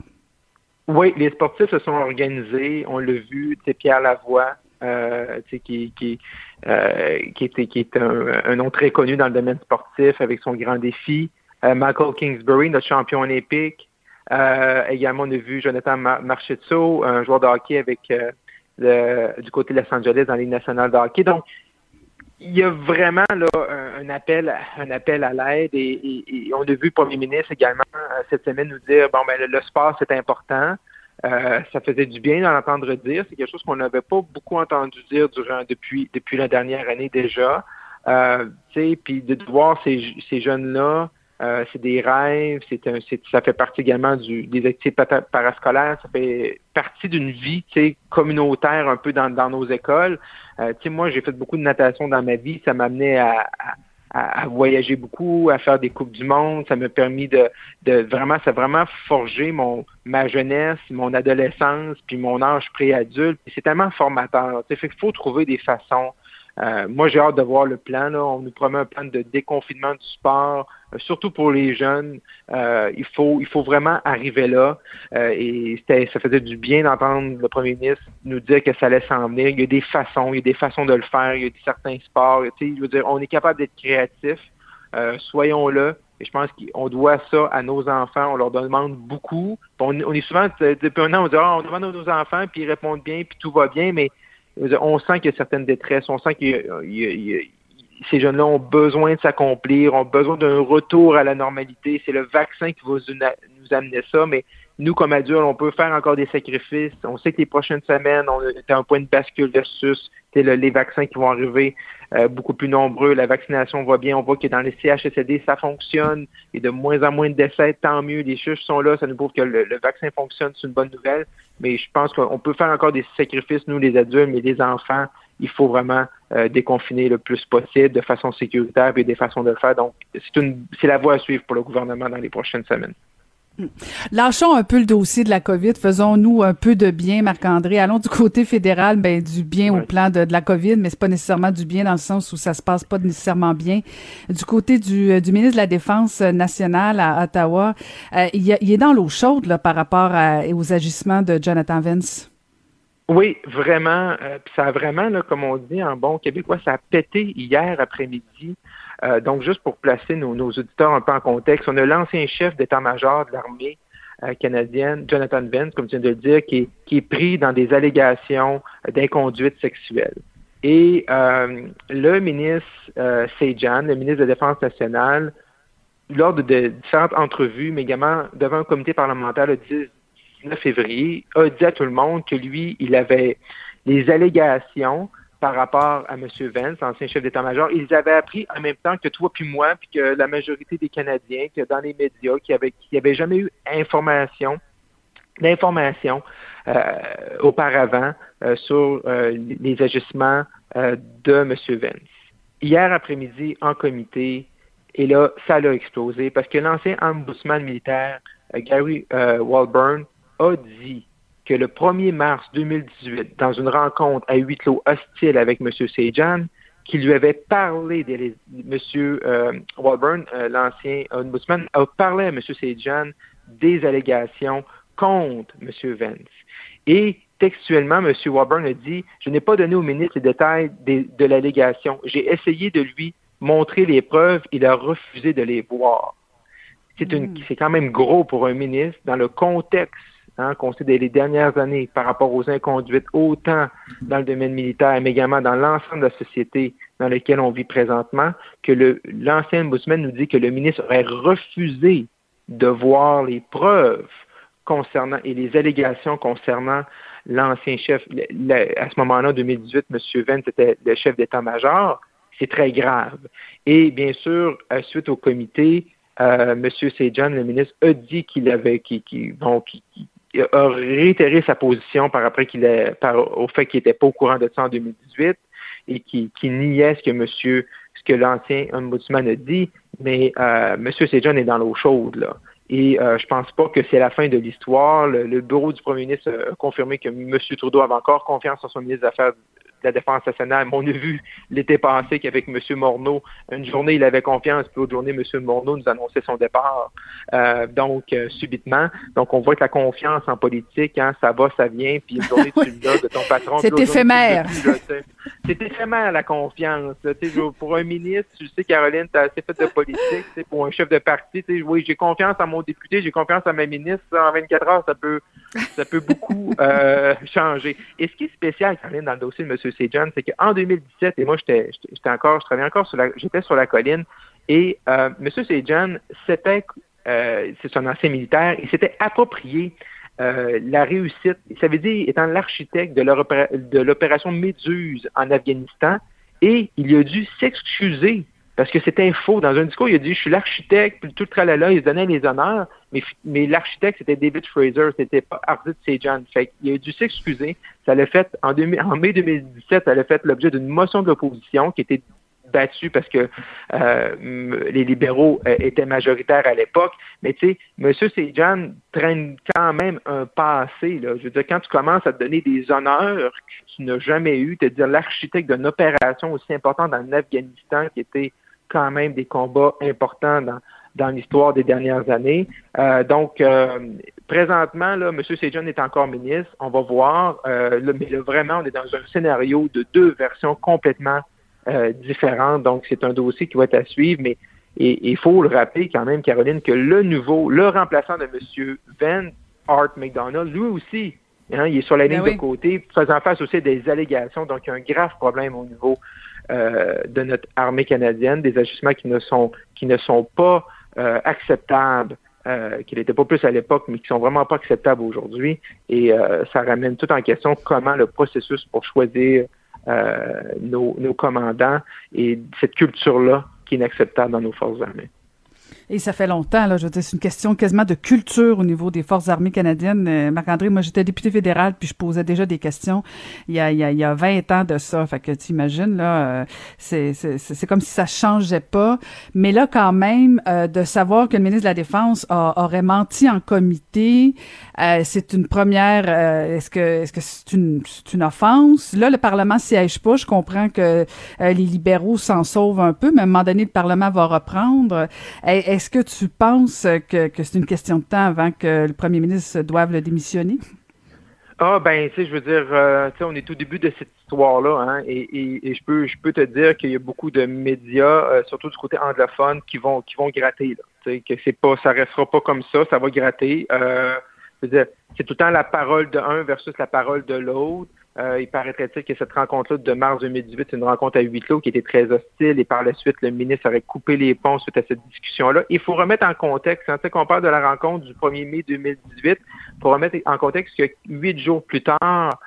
Oui, les sportifs se sont organisés. On l'a vu, Pierre Lavoie, euh, euh, qui, est un, nom très connu dans le domaine sportif avec son grand défi. Euh, Michael Kingsbury, notre champion olympique. également, on a vu Jonathan Marchetto, un joueur de hockey avec du côté de Los Angeles dans Ligue nationale de hockey. Donc, il y a vraiment là, un, appel, un appel à l'aide et, on a vu le premier ministre également euh, cette semaine nous dire bon ben le, sport c'est important. Euh, ça faisait du bien d'en entendre dire. C'est quelque chose qu'on n'avait pas beaucoup entendu dire durant depuis depuis la dernière année déjà. Euh, puis de voir ces, ces jeunes-là euh, c'est des rêves, c'est un, ça fait partie également du, des activités parascolaires, ça fait partie d'une vie communautaire un peu dans, dans nos écoles. Euh, moi, j'ai fait beaucoup de natation dans ma vie, ça m'a amené à, à, voyager beaucoup, à faire des coupes du monde, ça m'a permis de, de vraiment, ça vraiment mon ma jeunesse, mon adolescence, puis mon âge préadulte. C'est tellement formateur. Il faut trouver des façons euh, moi, j'ai hâte de voir le plan. Là. On nous promet un plan de déconfinement du sport, surtout pour les jeunes. Euh, il faut, il faut vraiment arriver là. et ça faisait du bien d'entendre le premier ministre nous dire que ça allait s'en venir. Il y a des façons, il y a des façons de le faire. Il y a certains sports. Je veux dire, on est capable d'être créatif. Soyons-le. Et je pense qu'on doit ça à nos enfants. On leur demande beaucoup. On, est souvent, depuis un an, on dit ah, on demande à nos enfants, puis ils répondent bien, puis tout va bien, mais on sent qu'il y a certaines détresses, on sent que ces jeunes-là ont besoin de s'accomplir, ont besoin d'un retour à la normalité. C'est le vaccin qui va nous amener ça, mais nous, comme adultes, on peut faire encore des sacrifices. On sait que les prochaines semaines, on est à un point de bascule versus les vaccins qui vont arriver euh, beaucoup plus nombreux. La vaccination va bien. On voit que dans les CHSLD, ça fonctionne. Et de moins en moins de décès, tant mieux. Les chiffres sont là. Ça nous prouve que le, vaccin fonctionne. C'est une bonne nouvelle. Mais je pense qu'on peut faire encore des sacrifices, nous, les adultes, mais les enfants, il faut vraiment euh, déconfiner le plus possible de façon sécuritaire et des façons de le faire. Donc, c'est la voie à suivre pour le gouvernement dans les prochaines semaines. Lâchons un peu le dossier de la COVID, faisons-nous un peu de bien, Marc-André. Allons du côté fédéral, ben du bien au plan de, la COVID, mais c'est pas nécessairement du bien dans le sens où ça se passe pas nécessairement bien. Du côté du, euh, du ministre de la Défense nationale à Ottawa, euh, il, est dans l'eau chaude là, par rapport aux agissements de Jonathan Vance. Oui, vraiment. Euh, ça a vraiment, là, comme on dit en bon québécois, ça a pété hier après-midi. Euh, donc, juste pour placer nos, auditeurs un peu en contexte, on a l'ancien chef d'état-major de l'armée euh, canadienne, Jonathan Vance, comme tu viens de le dire, qui est, pris dans des allégations d'inconduite sexuelle. Et euh, le ministre Sejan, le ministre de la Défense nationale, lors de, différentes entrevues, mais également devant un comité parlementaire le 19 février, a dit à tout le monde que lui, il avait les allégations par rapport à M. Vance, ancien chef d'état-major. Ils avaient appris en même temps que toi puis moi, puis que la majorité des Canadiens, que dans les médias, qui n'avaient qui avait jamais eu information, d'information euh, auparavant euh, sur euh, les agissements de M. Vance. Hier après-midi, en comité, et là, ça l'a explosé parce que l'ancien ombudsman militaire, Gary Walburn, a dit que le 1er mars 2018, dans une rencontre à huis clos hostile avec M. Sejan, qui lui avait parlé, de, M. Euh, Walburn, euh, l'ancien ombudsman, a parlé à M. Sejan des allégations contre M. Vance. Et textuellement, M. Walburn a dit, je n'ai pas donné au ministre les détails de l'allégation. J'ai essayé de lui montrer les preuves, il a refusé de les voir. C'est hmm. quand même gros pour un ministre dans le contexte hein, qu'on sait les dernières années par rapport aux inconduites, autant dans le domaine militaire, mais également dans l'ensemble de la société dans laquelle on vit présentement, que l'ancien ombudsman nous dit que le ministre aurait refusé de voir les preuves concernant et les allégations concernant l'ancien chef, à ce moment-là, 2018, M. Vence était le chef d'état-major. c'est très grave. Et bien sûr, suite au comité, euh, M. Sejan, le ministre, a dit qu'il avait, bon, a réitéré sa position par après qu'il par, au fait qu'il n'était pas au courant de ça en 2018 et qui, niait ce que monsieur, ce que l'ancien ombudsman a dit, mais euh, M. Sejan est dans l'eau chaude, là. Et euh, je pense pas que c'est la fin de l'histoire. Le, bureau du premier ministre a confirmé que M. Trudeau avait encore confiance en son ministre des Affaires la défense nationale. on a vu l'été passé qu'avec M. Morneau, une journée, il avait confiance, puis l'autre journée, M. Morneau nous annonçait son départ. Euh, donc, euh, subitement. Donc, on voit que la confiance en politique, hein, ça va, ça vient, puis une journée, tu l'as de ton patron. C'est éphémère. C'est éphémère, la confiance. pour un ministre, tu sais, Caroline, tu as assez fait de politique. Pour un chef de parti, oui, j'ai confiance en mon député, j'ai confiance en ma ministre. En 24 heures, ça peut, ça peut beaucoup euh, changer. Et ce qui est spécial, Caroline, dans le dossier de M. Sejan, c'est qu'en 2017, et moi, j'étais encore, je travaillais encore sur la, j'étais sur la colline, et euh, M. Sejan, c'était, euh, c'est son ancien militaire, il s'était approprié euh, la réussite. Ça veut dire, étant l'architecte de l'opération Méduse en Afghanistan, et il a dû s'excuser parce que c'était faux. Dans un discours, il a dit, je suis l'architecte, puis tout le tralala, il se donnait les honneurs, mais, l'architecte, c'était David Fraser, c'était pas Ardit Sejan. Fait il a dû s'excuser. Ça l'a fait, en, en mai 2017, ça l'a fait l'objet d'une motion de l'opposition qui était parce que euh, les libéraux euh, étaient majoritaires à l'époque. Mais tu sais, M. Sejan traîne quand même un passé. Je veux dire, quand tu commences à te donner des honneurs que tu n'as jamais eu, te dire l'architecte d'une opération aussi importante dans l'Afghanistan qui était quand même des combats importants dans, l'histoire des dernières années. Euh, donc, présentement, M. Sejan est encore ministre. On va voir. Mais là, vraiment, on est dans un scénario de deux versions complètement différentes. Donc, c'est un dossier qui va être à suivre. Mais il faut le rappeler quand même, Caroline, que le nouveau, le remplaçant de M. Van Art McDonald, lui aussi, hein, il est sur la ben ligne de côté, faisant face aussi à des allégations. Donc, il y a un grave problème au niveau euh, de notre armée canadienne, des ajustements qui ne sont qui ne sont pas euh, acceptables, euh, qui n'étaient pas plus à l'époque, mais qui sont vraiment pas acceptables aujourd'hui. Et ça ramène tout en question comment le processus pour choisir nos, nos commandants et cette culture-là qui est inacceptable dans nos forces armées. Et ça fait longtemps, là, je veux dire, c'est une question quasiment de culture au niveau des forces armées canadiennes. Euh, Marc-André, moi, j'étais député fédéral, puis je posais déjà des questions il y a, il y a, il y a 20 ans de ça. Fait que tu imagines, là, euh, c'est, c'est, c'est comme si ça changeait pas. Mais là, quand même, euh, de savoir que le ministre de la Défense aurait menti en comité, c'est une première... est-ce que est-ce que c'est une, c'est une offense? Là, le Parlement siège pas. Je comprends que les libéraux s'en sauvent un peu, mais à un moment donné, le Parlement va reprendre. Que tu penses que, c'est une question de temps avant que le premier ministre doive le démissionner? Ah ben, tu sais, je veux dire, euh, tu sais, on est au début de cette histoire-là, hein, et, je peux, je peux te dire qu'il y a beaucoup de médias, euh, surtout du côté anglophone, qui vont, gratter. tu sais, que c'est pas, ça restera pas comme ça, ça va gratter. Euh, c'est tout le temps la parole de un versus la parole de l'autre. Euh, il paraîtrait-il que cette rencontre-là de mars 2018, c'est une rencontre à huis clos qui était très hostile et par la suite, le ministre aurait coupé les ponts suite à cette discussion-là. Il faut remettre en contexte, hein, qu'on parle de la rencontre du 1er mai 2018, il faut remettre en contexte que huit jours plus tard,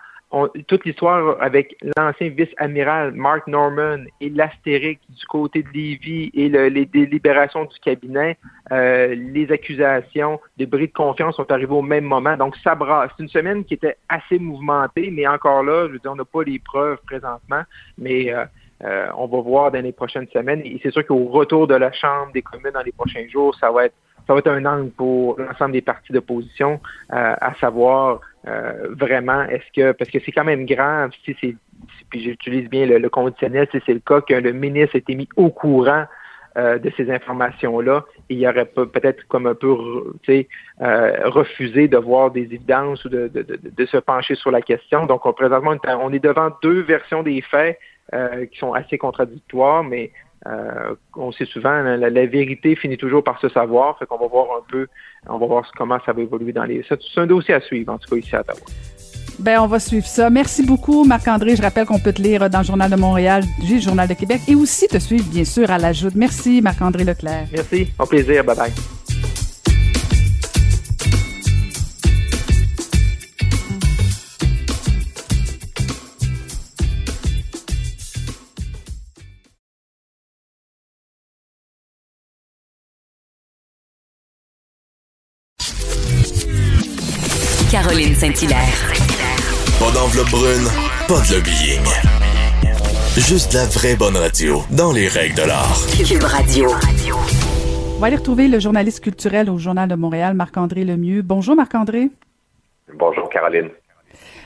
toute l'histoire avec l'ancien vice-amiral Mark Norman et l'astérique du côté de Lévis et les délibérations du cabinet, euh, les accusations de bris de confiance sont arrivées au même moment. Donc, ça brasse. C'est une semaine qui était assez mouvementée, mais encore là, je veux dire, on n'a pas les preuves présentement, mais euh, euh, on va voir dans les prochaines semaines. Et c'est sûr qu'au retour de la Chambre des communes dans les prochains jours, ça va être ça va être un angle pour l'ensemble des partis d'opposition, à savoir euh, vraiment, est-ce que, parce que c'est quand même grave, si c'est, puis j'utilise bien le, conditionnel, si c'est le cas que le ministre a été mis au courant euh, de ces informations-là, il aurait peut-être comme un peu euh, refusé de voir des évidences ou de, se pencher sur la question. Donc, on, présentement, on est devant deux versions des faits qui sont assez contradictoires, mais euh, on sait souvent, la, vérité finit toujours par se savoir. Fait qu'on va voir un peu, on va voir comment ça va évoluer dans les. C'est un dossier à suivre, en tout cas ici à Ottawa. Ben, on va suivre ça. Merci beaucoup, Marc-André. Je rappelle qu'on peut te lire dans le Journal de Montréal, du Journal de Québec et aussi te suivre, bien sûr, à l'ajout. Merci, Marc-André Leclerc. Merci. Au plaisir. Bye bye. Saint-Hilaire. Pas d'enveloppe brune, pas de lobbying. Juste la vraie bonne radio, dans les règles de l'art. Cube Radio. On va aller retrouver le journaliste culturel au Journal de Montréal, Marc-André Lemieux. Bonjour Marc-André. Bonjour Caroline.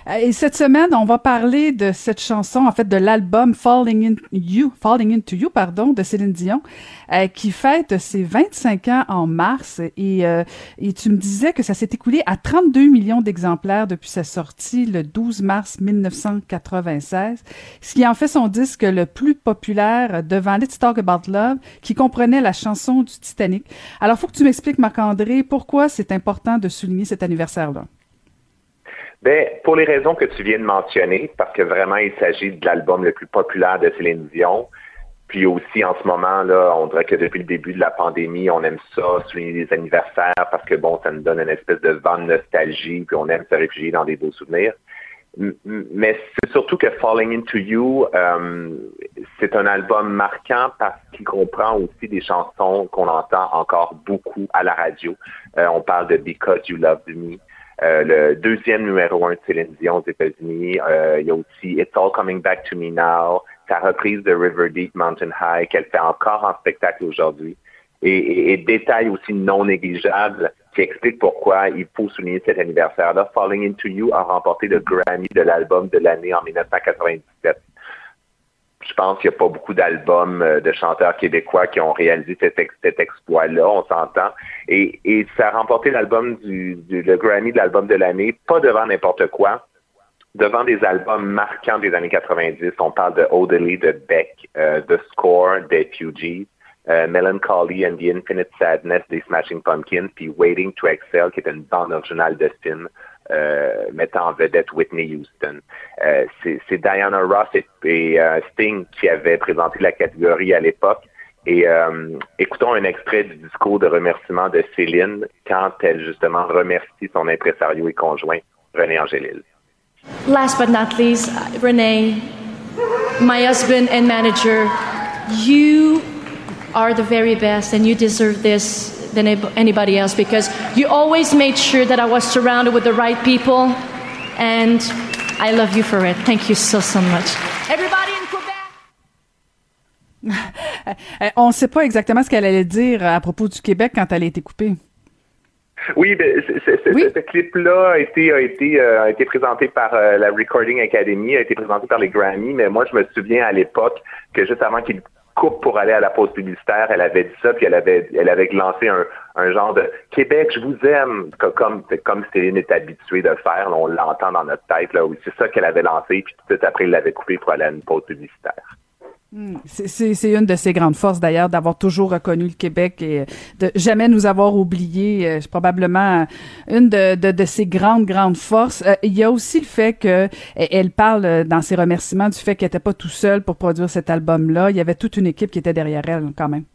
Euh, et cette semaine, on va parler de cette chanson, en fait, de l'album Falling in You, Falling into You, pardon, de Céline Dion, euh, qui fête ses 25 ans en mars. Et, euh, et tu me disais que ça s'est écoulé à 32 millions d'exemplaires depuis sa sortie le 12 mars 1996, ce qui en fait son disque le plus populaire devant Let's Talk About Love, qui comprenait la chanson du Titanic. Alors, faut que tu m'expliques, Marc-André, pourquoi c'est important de souligner cet anniversaire-là? Ben, pour les raisons que tu viens de mentionner, parce que vraiment, il s'agit de l'album le plus populaire de Céline Dion. Puis aussi, en ce moment, là, on dirait que depuis le début de la pandémie, on aime ça, souligner les anniversaires, parce que bon, ça nous donne une espèce de vent de nostalgie, puis on aime se réfugier dans des beaux souvenirs. Mais c'est surtout que Falling Into You, euh, c'est un album marquant parce qu'il comprend aussi des chansons qu'on entend encore beaucoup à la radio. Euh, on parle de Because You Loved Me, euh, le deuxième numéro un de Céline Dion aux États-Unis. Euh, il y a aussi It's All Coming Back to Me Now, sa reprise de River Deep Mountain High qu'elle fait encore en spectacle aujourd'hui. Et, et, détail aussi non négligeable qui explique pourquoi il faut souligner cet anniversaire-là. Falling Into You a remporté le Grammy de l'album de l'année en 1997 je pense qu'il n'y a pas beaucoup d'albums euh, de chanteurs québécois qui ont réalisé cet, exploit-là, on s'entend. Et, ça a remporté l'album du, le Grammy de l'album de l'année, pas devant n'importe quoi, devant des albums marquants des années 90. On parle de Odeley, de Beck, euh, The Score, des Fugees, euh, Melancholy and the Infinite Sadness des Smashing Pumpkins, puis Waiting to Excel, qui est une bande originale de film euh, mettant en vedette Whitney Houston. Euh, c'est Diana Ross et, euh, Sting qui avaient présenté la catégorie à l'époque. Et écoutons un extrait du discours de remerciement de Céline quand elle justement remercie son impresario et conjoint, René Angélil. Last but not least, René, my husband and manager, you are the very best and you deserve this than anybody else because you always made sure that I was surrounded with the right people, and I love you for it. Thank you so, so much. Everybody in Quebec! On ne sait pas exactement ce qu'elle allait dire à propos du Québec quand elle a été coupée. Oui, ben, ce clip-là a été, a été, euh, a été présenté par euh, la Recording Academy, a été présenté par les Grammy, mais moi, je me souviens à l'époque que juste avant qu'il coupe pour aller à la pause publicitaire, elle avait dit ça, puis elle avait, elle avait lancé un, un genre de Québec, je vous aime, comme, comme Céline est habituée de faire, on l'entend dans notre tête, là, c'est ça qu'elle avait lancé, puis tout de suite après, il l'avait coupé pour aller à une pause publicitaire. Hmm. C'est une de ses grandes forces d'ailleurs d'avoir toujours reconnu le Québec et de jamais nous avoir oublié. Euh, c'est probablement une de, de, de, ses grandes grandes forces. Euh, il y a aussi le fait que elle parle euh, dans ses remerciements du fait qu'elle n'était pas tout seule pour produire cet album-là. Il y avait toute une équipe qui était derrière elle quand même.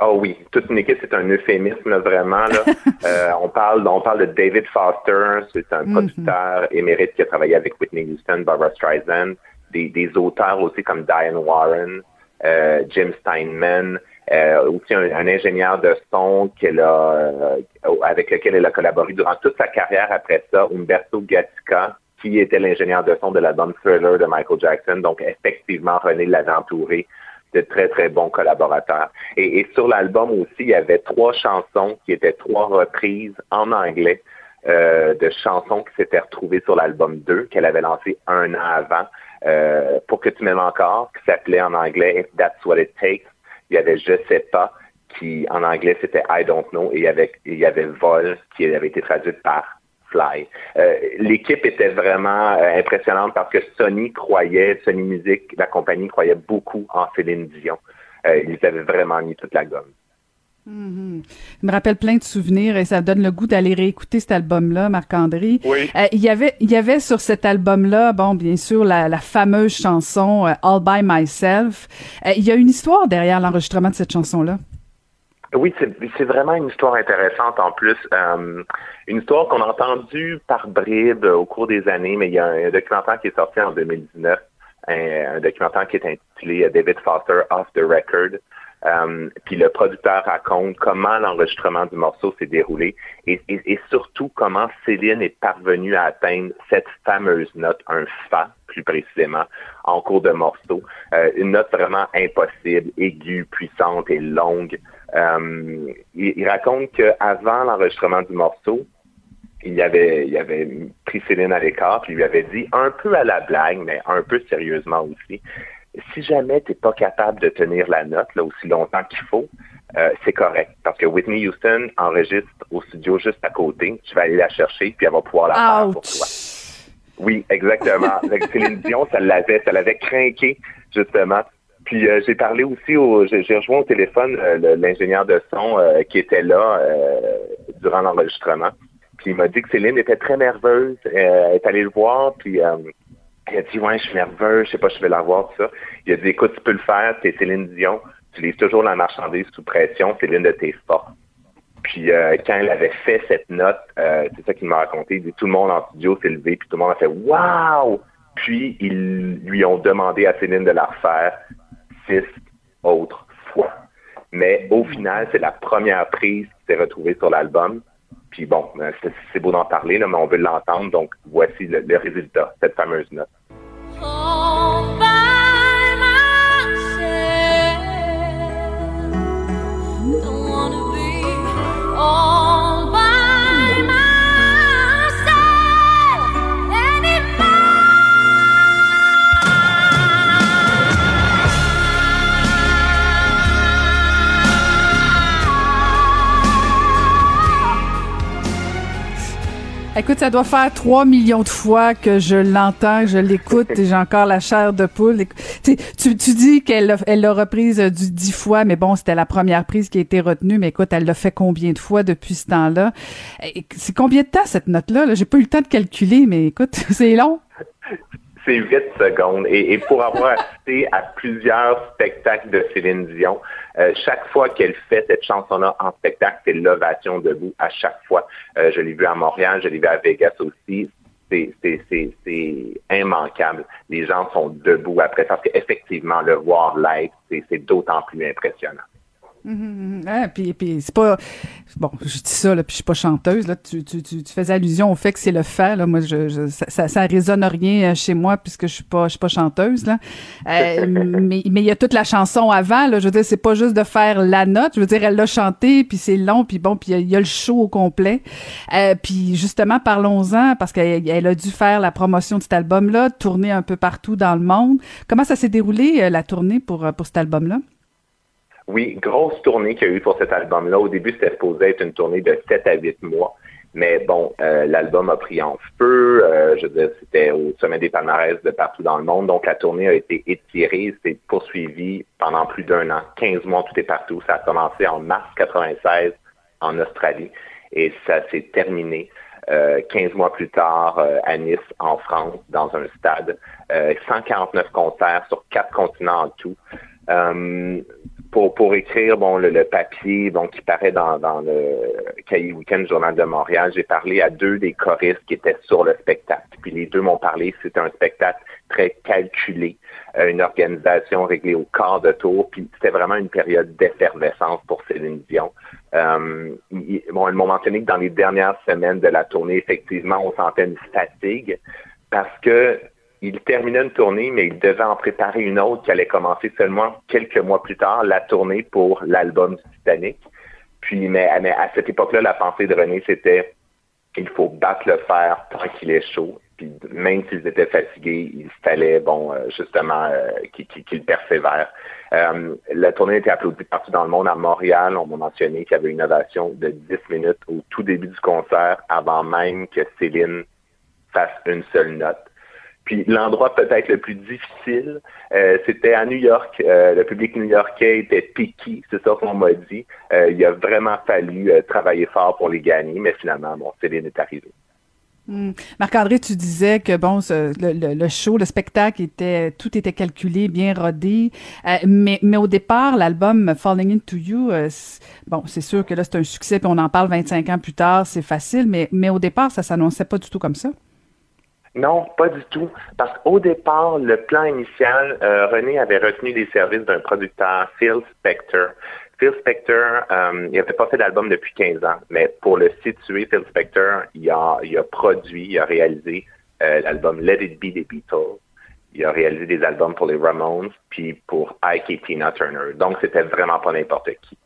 Oh oui, toute une équipe, c'est un euphémisme vraiment. Là. on parle, on parle de David Foster, c'est un mm-hmm. producteur émérite qui a travaillé avec Whitney Houston, Barbara Streisand des, auteurs aussi comme Diane Warren, euh, Jim Steinman, euh, aussi un, ingénieur de son qu'elle a, euh, avec lequel elle a collaboré durant toute sa carrière après ça, Umberto Gatica, qui était l'ingénieur de son de l'album Thriller de Michael Jackson. Donc, effectivement, René l'avait entouré de très, très bons collaborateurs. Et, et sur l'album aussi, il y avait trois chansons qui étaient trois reprises en anglais euh, de chansons qui s'étaient retrouvées sur l'album 2 qu'elle avait lancé un an avant. Euh, pour que tu m'aimes encore, qui s'appelait en anglais If That's What It Takes. Il y avait Je sais pas, qui en anglais c'était I Don't Know, et il y avait, il y avait Vol, qui avait été traduite par Fly. Euh, l'équipe était vraiment euh, impressionnante parce que Sony croyait, Sony Music, la compagnie croyait beaucoup en Céline Dion. ils avaient vraiment mis toute la gomme. Mm Il me rappelle plein de souvenirs et ça donne le goût d'aller réécouter cet album-là, Marc-André. Oui. Euh, il y avait, il y avait sur cet album-là, bon, bien sûr, la, la fameuse chanson euh, All by Myself. Euh, il y a une histoire derrière l'enregistrement de cette chanson-là. Oui, c'est vraiment une histoire intéressante en plus. une histoire qu'on a entendue par bribes au cours des années, mais il y a un, documentaire qui est sorti en 2019, un, un documentaire qui est intitulé David Foster Off the Record. Euh, puis le producteur raconte comment l'enregistrement du morceau s'est déroulé et, surtout comment Céline est parvenue à atteindre cette fameuse note, un Fa plus précisément, en cours de morceau. Euh, une note vraiment impossible, aiguë, puissante et longue. Euh, il, il, raconte qu'avant l'enregistrement du morceau, il avait, il avait pris Céline à l'écart, puis lui avait dit, un peu à la blague, mais un peu sérieusement aussi, si jamais tu n'es pas capable de tenir la note là, aussi longtemps qu'il faut, euh, c'est correct. Parce que Whitney Houston enregistre au studio juste à côté. Tu vas aller la chercher, puis elle va pouvoir la faire pour toi. Oui, exactement. Céline Dion, ça l'avait, ça l'avait craqué, justement. Puis euh, j'ai parlé aussi au, j'ai rejoint au téléphone euh, l'ingénieur de son qui était là durant l'enregistrement. Puis il m'a dit que Céline était très nerveuse. elle est allée le voir, puis il a dit, ouais, je suis nerveux, je sais pas, je vais l'avoir, tout ça. Il a dit, écoute, tu peux le faire, t'es Céline Dion, tu lises toujours la marchandise sous pression, c'est l'une de tes forces. Puis euh, quand elle avait fait cette note, euh, c'est ça qu'il m'a raconté, il dit, tout le monde en studio s'est levé, puis tout le monde a fait Waouh! Puis ils lui ont demandé à Céline de la refaire six autres fois. Mais au final, c'est la première prise qui s'est retrouvée sur l'album. Puis bon, euh, c'est beau d'en parler, mais on veut l'entendre, donc voici le résultat, cette fameuse note. Écoute, ça doit faire 3 millions de fois que je l'entends, je l'écoute et j'ai encore la chair de poule. Tu, tu, dis qu'elle elle l'a reprise euh, du 10 fois, mais bon, c'était la première prise qui a été retenue. Mais écoute, elle l'a fait combien de fois depuis ce temps-là? C'est combien de temps cette note-là? -là, j'ai pas eu le temps de calculer, mais écoute, c'est long. C'est 8 secondes. Et, pour avoir assisté à plusieurs spectacles de Céline Dion, euh, chaque fois qu'elle fait cette chanson-là en spectacle, c'est l'ovation debout à chaque fois. Euh, je l'ai vu à Montréal, je l'ai vu à Vegas aussi. C'est immanquable. Les gens sont debout après parce qu'effectivement, le voir live, c'est d'autant plus impressionnant. Mm puis, puis c'est pas bon je dis ça là puis je suis pas chanteuse là tu, tu, tu, tu faisais allusion au fait que c'est le fait là. Moi je, je ça, ça résonne rien euh, chez moi puisque je suis pas je suis pas chanteuse là. Euh, mais mais il y a toute la chanson avant là. Je veux dire c'est pas juste de faire la note. Je veux dire elle l'a chanté puis c'est long puis bon puis il y, a le show au complet. Euh, puis justement parlons-en parce qu'elle elle a dû faire la promotion de cet album là tourner un peu partout dans le monde. Comment ça s'est déroulé euh, la tournée pour pour cet album là oui, grosse tournée qu'il y a eu pour cet album-là. Au début, c'était supposé être une tournée de 7 à 8 mois. Mais bon, euh, l'album a pris en feu. Euh, je veux dire, c'était au sommet des palmarès de partout dans le monde. Donc, la tournée a été étirée, s'est poursuivie pendant plus d'un an. 15 mois, tout est partout. Ça a commencé en mars 96 en Australie et ça s'est terminé euh, 15 mois plus tard à Nice, en France, dans un stade. 149 concerts sur quatre continents en tout pour, pour écrire bon le, papier bon, qui paraît dans, dans le Cahier Weekend Journal de Montréal, j'ai parlé à deux des choristes qui étaient sur le spectacle. Puis les deux m'ont parlé, c'était un spectacle très calculé, euh, une organisation réglée au quart de tour, puis c'était vraiment une période d'effervescence pour Céline Dion. Euh, bon, ils m'ont mentionné que dans les dernières semaines de la tournée, effectivement, on sentait une fatigue parce que il terminait une tournée, mais il devait en préparer une autre qui allait commencer seulement quelques mois plus tard, la tournée pour l'album Titanic. Puis, mais, à cette époque-là, la pensée de René, c'était il faut battre le fer tant qu'il est chaud. Puis même s'ils étaient fatigués, il fallait, bon, euh, justement, euh, qu'ils persévèrent. Euh, la tournée était applaudie partout dans le monde. À Montréal, on m'a mentionné qu'il y avait une ovation de 10 minutes au tout début du concert, avant même que Céline fasse une seule note. Puis l'endroit peut-être le plus difficile, euh, c'était à New York. Euh, le public new-yorkais était piqué, c'est ça qu'on m'a dit. Euh, il a vraiment fallu travailler fort pour les gagner, mais finalement, bon, Céline est arrivée. Hmm. Marc-André, tu disais que bon, le, show, le spectacle était tout était calculé, bien rodé, mais, au départ, l'album Falling Into You, bon, c'est sûr que là c'est un succès, puis on en parle 25 ans plus tard, c'est facile, mais mais au départ, ça s'annonçait pas du tout comme ça. Non, pas du tout. Parce qu'au départ, le plan initial, euh, René avait retenu les services d'un producteur, Phil Spector. Phil Spector, euh, il n'avait pas fait d'album depuis 15 ans, mais pour le situer, Phil Spector, il a, il a produit, il a réalisé euh, l'album Let It Be des Beatles. Il a réalisé des albums pour les Ramones, puis pour Ike et Tina Turner. Donc, c'était vraiment pas n'importe qui.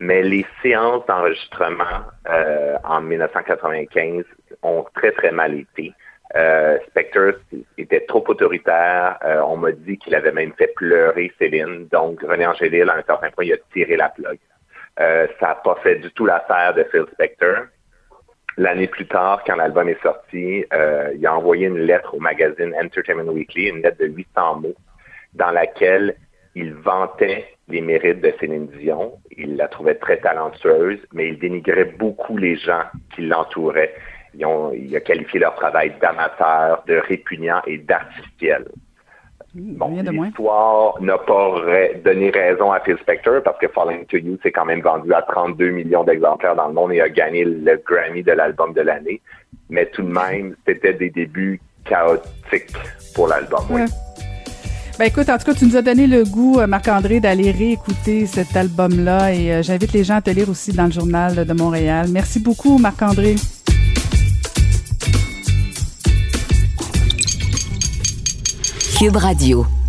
Mais les séances d'enregistrement euh, en 1995 ont très, très mal été. Euh, Spectre était trop autoritaire. Euh, on m'a dit qu'il avait même fait pleurer Céline. Donc, René Angélil, à un certain point, il a tiré la plug. Euh, ça n'a pas fait du tout l'affaire de Phil Spector. L'année plus tard, quand l'album est sorti, euh, il a envoyé une lettre au magazine Entertainment Weekly, une lettre de 800 mots, dans laquelle il vantait les mérites de Céline Dion. Il la trouvait très talentueuse, mais il dénigrait beaucoup les gens qui l'entouraient. Il a qualifié leur travail d'amateur, de répugnant et d'artificiel. Mmh, Bon, l'histoire n'a pas donné raison à Phil Spector parce que Falling to You s'est quand même vendu à 32 millions d'exemplaires dans le monde et a gagné le Grammy de l'album de l'année. Mais tout de même, c'était des débuts chaotiques pour l'album. Oui. Ben écoute, en tout cas, tu nous as donné le goût, euh, Marc-André, d'aller réécouter cet album-là et euh, j'invite les gens à te lire aussi dans le journal de Montréal. Merci beaucoup, Marc-André. Cube Radio.